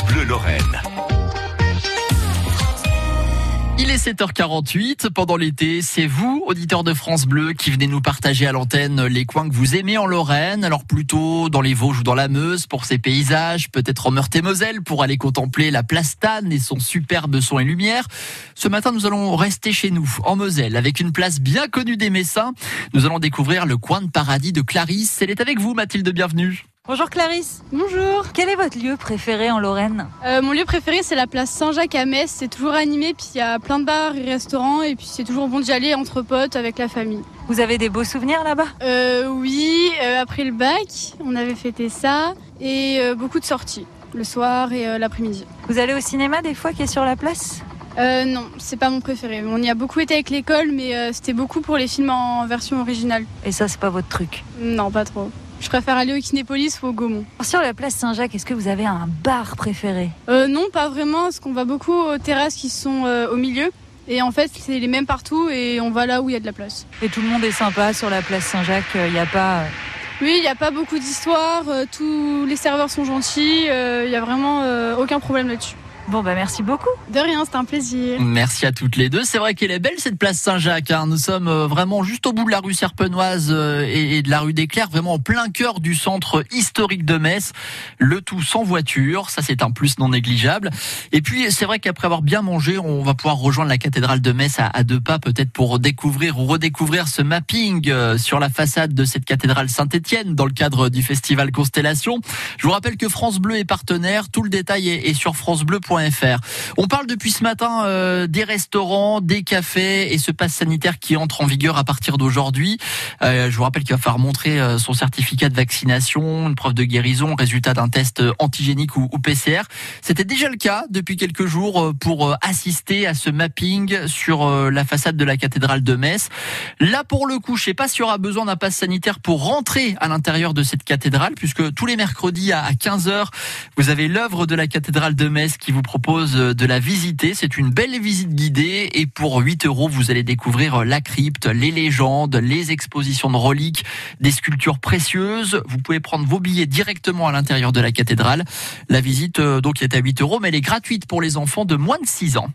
Bleu Lorraine. Il est 7h48 pendant l'été. C'est vous, auditeurs de France Bleu, qui venez nous partager à l'antenne les coins que vous aimez en Lorraine. Alors plutôt dans les Vosges ou dans la Meuse pour ses paysages, peut-être en Meurthe-et-Moselle pour aller contempler la place Tannes et son superbe son et lumière. Ce matin, nous allons rester chez nous, en Moselle, avec une place bien connue des Messins. Nous allons découvrir le coin de paradis de Clarisse. Elle est avec vous, Mathilde, bienvenue. Bonjour Clarisse. Bonjour. Quel est votre lieu préféré en Lorraine Euh, mon lieu préféré, c'est la place Saint-Jacques à Metz. C'est toujours animé, puis il y a plein de bars et restaurants, et puis c'est toujours bon d'y aller entre potes avec la famille. Vous avez des beaux souvenirs là-bas? Euh, oui, euh, après le bac, on avait fêté ça, et euh, beaucoup de sorties, le soir et l'après-midi. Vous allez au cinéma des fois qui est sur la place? Euh, non, c'est pas mon préféré. On y a beaucoup été avec l'école, mais euh, c'était beaucoup pour les films en version originale. Et ça, c'est pas votre truc? Non, pas trop. Je préfère aller au Kinépolis ou au Gaumont. Sur la place Saint-Jacques, est-ce que vous avez un bar préféré? Euh, non, pas vraiment, parce qu'on va beaucoup aux terrasses qui sont euh, au milieu. Et en fait, c'est les mêmes partout et on va là où il y a de la place. Et tout le monde est sympa sur la place Saint-Jacques, il n'y a pas... euh, Oui, il n'y a pas beaucoup d'histoires, euh, tous les serveurs sont gentils, euh, il n'y a vraiment euh, aucun problème là-dessus. Bon bah merci beaucoup. De rien, c'était un plaisir. Merci à toutes les deux. C'est vrai qu'elle est belle cette place Saint-Jacques. hein. Nous sommes euh, vraiment juste au bout de la rue Serpenoise euh, et de la rue des Clercs, vraiment en plein cœur du centre historique de Metz. Le tout sans voiture, ça c'est un plus non négligeable. Et puis c'est vrai qu'après avoir bien mangé, on va pouvoir rejoindre la cathédrale de Metz à, deux pas, peut-être pour découvrir ou redécouvrir ce mapping euh, sur la façade de cette cathédrale Saint-Étienne dans le cadre du festival Constellation. Je vous rappelle que France Bleu est partenaire. Tout le détail est, sur On parle depuis ce matin euh, des restaurants, des cafés et ce pass sanitaire qui entre en vigueur à partir d'aujourd'hui. Euh, je vous rappelle qu'il va falloir montrer euh, son certificat de vaccination, une preuve de guérison, résultat d'un test antigénique ou, PCR. C'était déjà le cas depuis quelques jours pour assister à ce mapping sur la façade de la cathédrale de Metz. Là, pour le coup, je sais pas s'il y aura besoin d'un pass sanitaire pour rentrer à l'intérieur de cette cathédrale, puisque tous les mercredis à 15h, vous avez l'œuvre de la cathédrale de Metz qui vous propose euh, de la visiter. C'est une belle visite guidée et pour 8 euros, vous allez découvrir euh, la crypte, les légendes, les expositions de reliques, des sculptures précieuses. Vous pouvez prendre vos billets directement à l'intérieur de la cathédrale. La visite, euh, donc, est à 8 euros, mais elle est gratuite pour les enfants de moins de 6 ans.